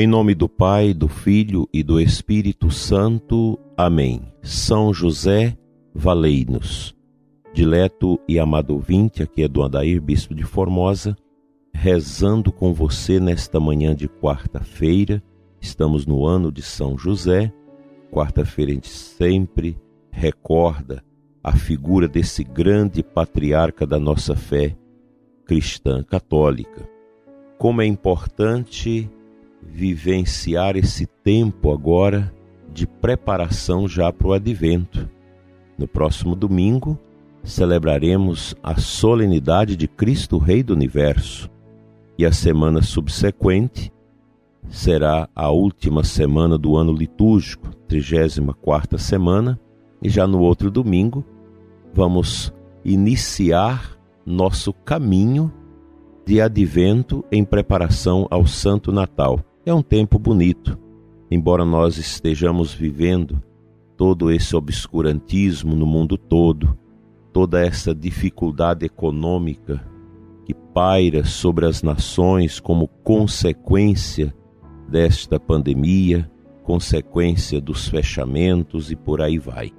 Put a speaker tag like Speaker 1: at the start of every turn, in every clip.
Speaker 1: Em nome do Pai, do Filho e do Espírito Santo. Amém. São José, valei-nos. Dileto e amado ouvinte, aqui é do Adair, Bispo de Formosa, rezando com você nesta manhã de quarta-feira. Estamos no ano de São José. Quarta-feira a gente sempre recorda a figura desse grande patriarca da nossa fé cristã católica. Como é importante vivenciar esse tempo agora de preparação já para o advento. No próximo domingo, celebraremos a solenidade de Cristo Rei do Universo e a semana subsequente será a última semana do ano litúrgico, 34 semana, e já no outro domingo vamos iniciar nosso caminho de advento em preparação ao Santo Natal. É um tempo bonito, embora nós estejamos vivendo todo esse obscurantismo no mundo todo, toda essa dificuldade econômica que paira sobre as nações como consequência desta pandemia, consequência dos fechamentos e por aí vai.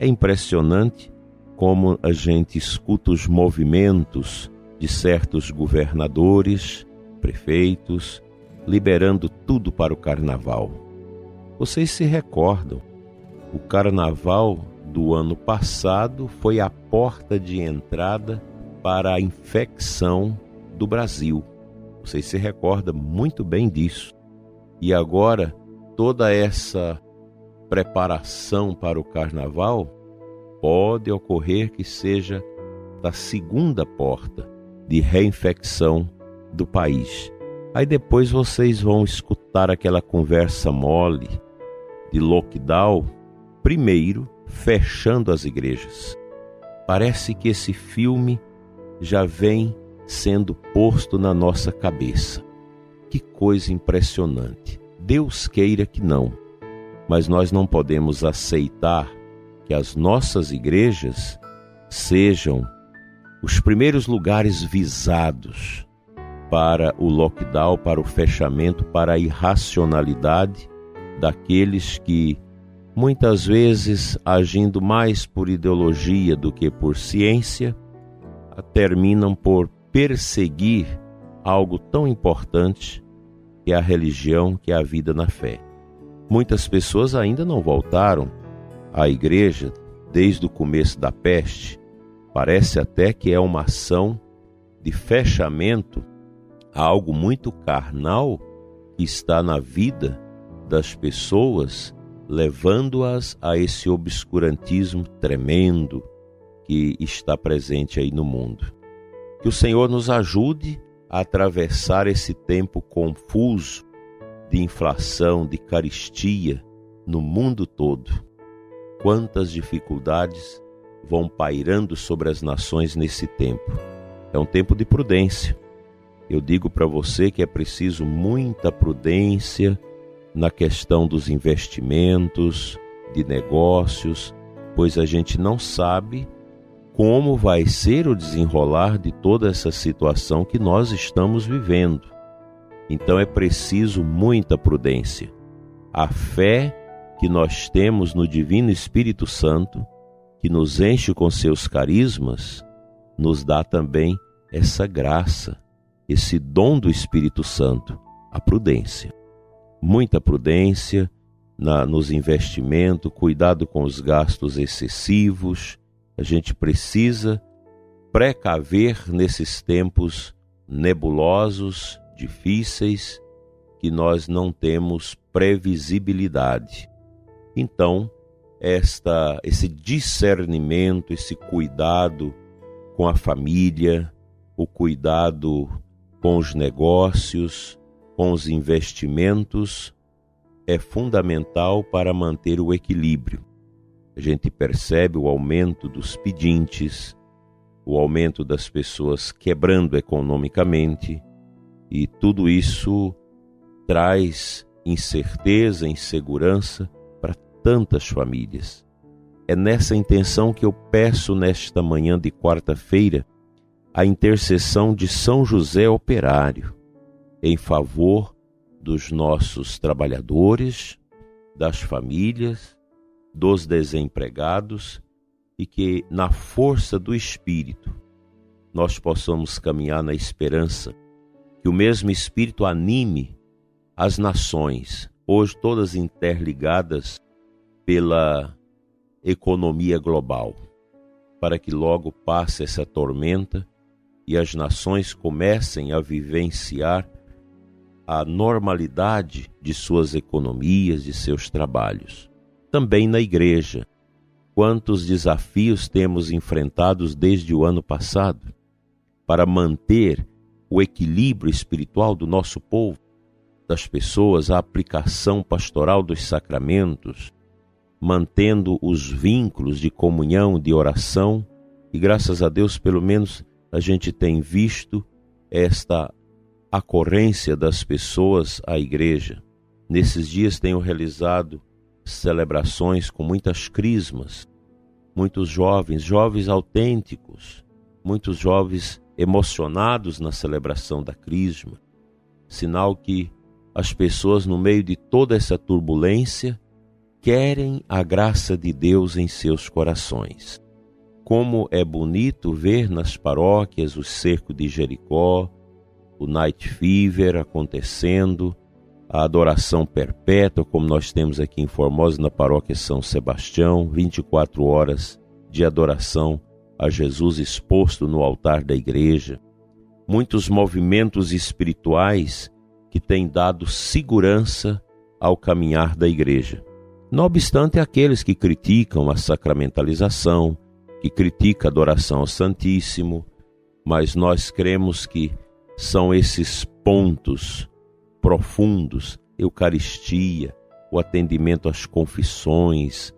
Speaker 1: É impressionante como a gente escuta os movimentos de certos governadores, prefeitos, liberando tudo para o carnaval. Vocês se recordam, o carnaval do ano passado foi a porta de entrada para a infecção do Brasil. Vocês se recordam muito bem disso. E agora, toda essa preparação para o carnaval pode ocorrer que seja da segunda porta de reinfecção do país. Aí depois vocês vão escutar aquela conversa mole de lockdown, primeiro fechando as igrejas. Parece que esse filme já vem sendo posto na nossa cabeça. Que coisa impressionante. Deus queira que não, mas nós não podemos aceitar que as nossas igrejas sejam os primeiros lugares visados para o lockdown, para o fechamento, para a irracionalidade daqueles que, muitas vezes, agindo mais por ideologia do que por ciência, terminam por perseguir algo tão importante que é a religião, que é a vida na fé. Muitas pessoas ainda não voltaram à igreja desde o começo da peste. Parece até que é uma ação de fechamento a algo muito carnal que está na vida das pessoas, levando-as a esse obscurantismo tremendo que está presente aí no mundo. Que o Senhor nos ajude a atravessar esse tempo confuso de inflação, de caristia no mundo todo. Quantas dificuldades vão pairando sobre as nações nesse tempo. É um tempo de prudência. Eu digo para você que é preciso muita prudência na questão dos investimentos, de negócios, pois a gente não sabe como vai ser o desenrolar de toda essa situação que nós estamos vivendo. Então é preciso muita prudência. A fé que nós temos no Divino Espírito Santo que nos enche com seus carismas, nos dá também essa graça, esse dom do Espírito Santo, a prudência. Muita prudência na, nos investimentos, cuidado com os gastos excessivos. A gente precisa precaver nesses tempos nebulosos, difíceis, que nós não temos previsibilidade. Então, esta esse discernimento, esse cuidado com a família, o cuidado com os negócios, com os investimentos é fundamental para manter o equilíbrio. A gente percebe o aumento dos pedintes, o aumento das pessoas quebrando economicamente, e tudo isso traz incerteza, insegurança tantas famílias. É nessa intenção que eu peço nesta manhã de quarta-feira a intercessão de São José Operário em favor dos nossos trabalhadores, das famílias, dos desempregados e que, na força do Espírito, nós possamos caminhar na esperança que o mesmo Espírito anime as nações, hoje todas interligadas pela economia global, para que logo passe essa tormenta e as nações comecem a vivenciar a normalidade de suas economias, de seus trabalhos. Também na igreja, quantos desafios temos enfrentados desde o ano passado para manter o equilíbrio espiritual do nosso povo, das pessoas, a aplicação pastoral dos sacramentos, mantendo os vínculos de comunhão, de oração, e graças a Deus, pelo menos, a gente tem visto esta acorrência das pessoas à igreja. Nesses dias tenho realizado celebrações com muitas crismas, muitos jovens, jovens autênticos, muitos jovens emocionados na celebração da crisma, sinal que as pessoas, no meio de toda essa turbulência, querem a graça de Deus em seus corações. Como é bonito ver nas paróquias o cerco de Jericó, o Night Fever acontecendo, a adoração perpétua, como nós temos aqui em Formosa, na paróquia São Sebastião, 24 horas de adoração a Jesus exposto no altar da igreja. Muitos movimentos espirituais que têm dado segurança ao caminhar da igreja. Não obstante aqueles que criticam a sacramentalização, que criticam a adoração ao Santíssimo, mas nós cremos que são esses pontos profundos, Eucaristia, o atendimento às confissões,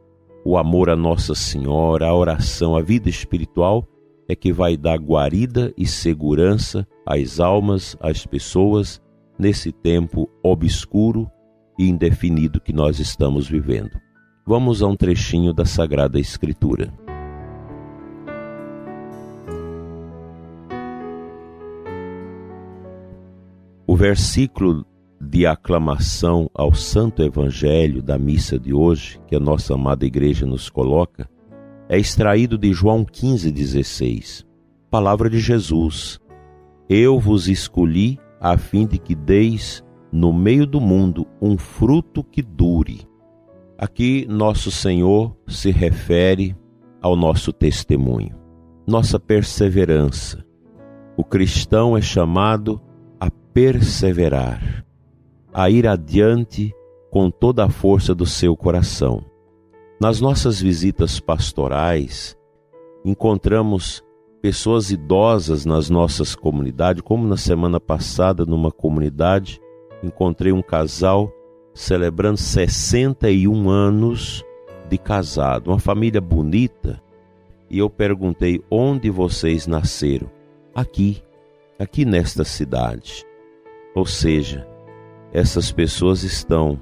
Speaker 1: o amor a Nossa Senhora, a oração, a vida espiritual é que vai dar guarida e segurança às almas, às pessoas nesse tempo obscuro e indefinido que nós estamos vivendo. Vamos a um trechinho da Sagrada Escritura. Versículo de aclamação ao Santo Evangelho da missa de hoje, que a nossa amada igreja nos coloca, é extraído de João 15,16. Palavra de Jesus: Eu vos escolhi a fim de que deis no meio do mundo um fruto que dure. Aqui, nosso Senhor se refere ao nosso testemunho, nossa perseverança. O cristão é chamado perseverar, a ir adiante com toda a força do seu coração. Nas nossas visitas pastorais, encontramos pessoas idosas nas nossas comunidades, como na semana passada, numa comunidade encontrei um casal celebrando 61 anos de casado, uma família bonita. E eu perguntei: onde vocês nasceram? Aqui, aqui nesta cidade. Ou seja, essas pessoas estão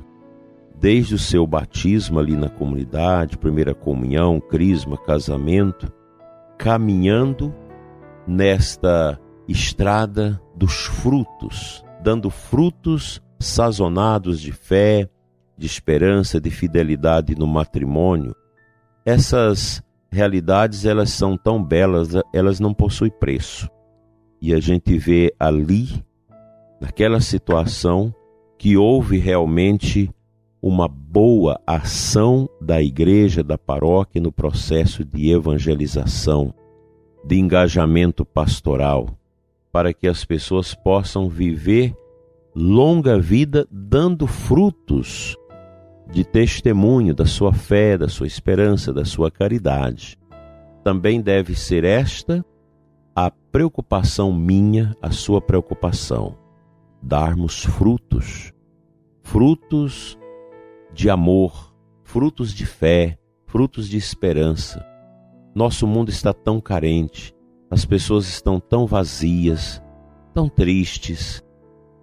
Speaker 1: desde o seu batismo ali na comunidade, primeira comunhão, crisma, casamento, caminhando nesta estrada dos frutos dando frutos sazonados de fé, de esperança, de fidelidade no matrimônio. Essas realidades elas são tão belas, elas não possuem preço. E a gente vê ali, naquela situação, que houve realmente uma boa ação da igreja, da paróquia no processo de evangelização, de engajamento pastoral para que as pessoas possam viver longa vida dando frutos de testemunho da sua fé, da sua esperança, da sua caridade. Também deve ser esta a preocupação minha, a sua preocupação, darmos frutos, frutos de amor, frutos de fé, frutos de esperança. Nosso mundo está tão carente, as pessoas estão tão vazias, tão tristes.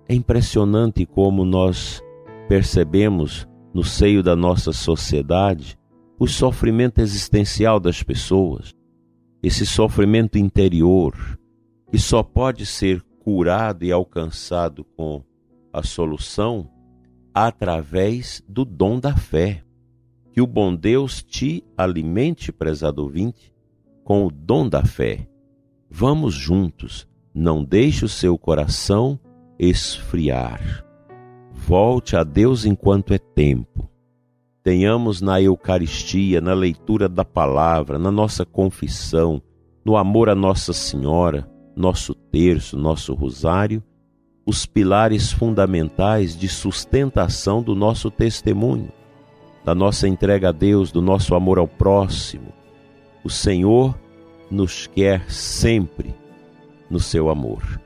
Speaker 1: É impressionante como nós percebemos no seio da nossa sociedade o sofrimento existencial das pessoas, esse sofrimento interior que só pode ser curado e alcançado com a solução através do dom da fé. Que o bom Deus te alimente, prezado ouvinte, com o dom da fé. Vamos juntos, não deixe o seu coração esfriar. Volte a Deus enquanto é tempo. Tenhamos na Eucaristia, na leitura da palavra, na nossa confissão, no amor a Nossa Senhora, nosso terço, nosso rosário, os pilares fundamentais de sustentação do nosso testemunho, da nossa entrega a Deus, do nosso amor ao próximo. O Senhor nos quer sempre no seu amor.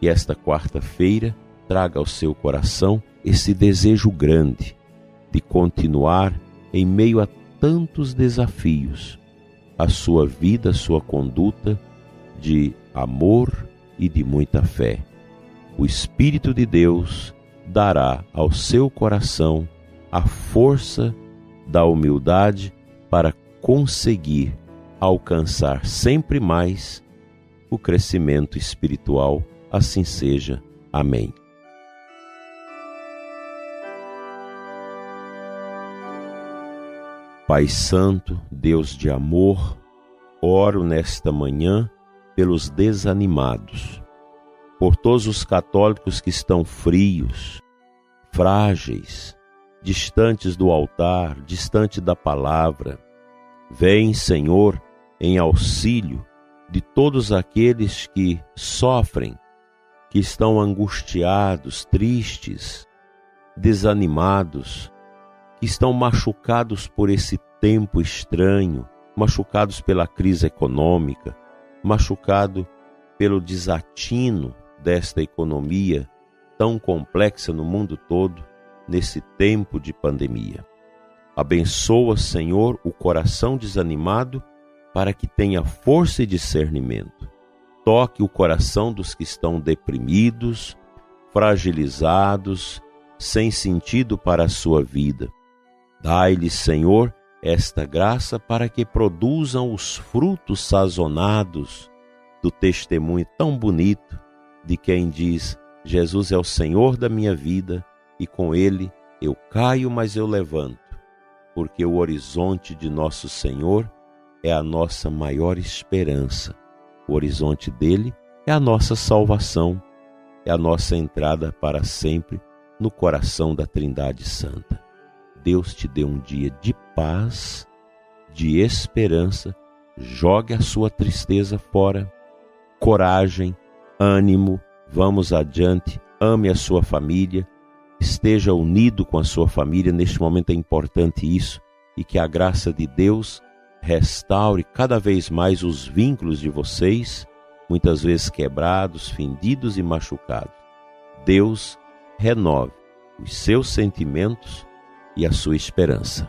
Speaker 1: E esta quarta-feira traga ao seu coração esse desejo grande de continuar em meio a tantos desafios, a sua vida, a sua conduta de amor e de muita fé. O Espírito de Deus dará ao seu coração a força da humildade para conseguir alcançar sempre mais o crescimento espiritual. Assim seja. Amém. Pai Santo, Deus de amor, oro nesta manhã pelos desanimados, por todos os católicos que estão frios, frágeis, distantes do altar, distante da palavra. Vem, Senhor, em auxílio de todos aqueles que sofrem, que estão angustiados, tristes, desanimados, que estão machucados por esse tempo estranho, machucados pela crise econômica, machucado pelo desatino desta economia tão complexa no mundo todo nesse tempo de pandemia. Abençoa, Senhor, o coração desanimado para que tenha força e discernimento. Toque o coração dos que estão deprimidos, fragilizados, sem sentido para a sua vida. Dai-lhes, Senhor, esta graça para que produzam os frutos sazonados do testemunho tão bonito de quem diz: Jesus é o Senhor da minha vida e com ele eu caio, mas eu levanto, porque o horizonte de nosso Senhor é a nossa maior esperança. O horizonte dele é a nossa salvação, é a nossa entrada para sempre no coração da Trindade Santa. Deus te dê um dia de paz, de esperança. Jogue a sua tristeza fora. Coragem, ânimo, vamos adiante. Ame a sua família. Esteja unido com a sua família. Neste momento é importante isso. E que a graça de Deus restaure cada vez mais os vínculos de vocês, muitas vezes quebrados, fendidos e machucados. Deus renove os seus sentimentos e a sua esperança.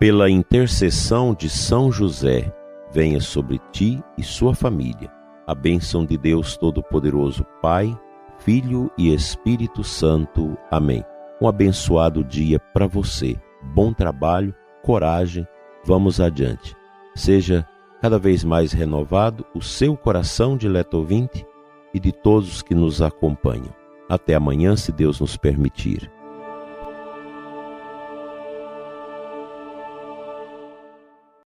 Speaker 1: Pela intercessão de São José, venha sobre ti e sua família a bênção de Deus Todo-Poderoso, Pai, Filho e Espírito Santo. Amém. Um abençoado dia para você. Bom trabalho, coragem, vamos adiante. Seja cada vez mais renovado o seu coração, dileto ouvinte, e de todos que nos acompanham. Até amanhã, se Deus nos permitir.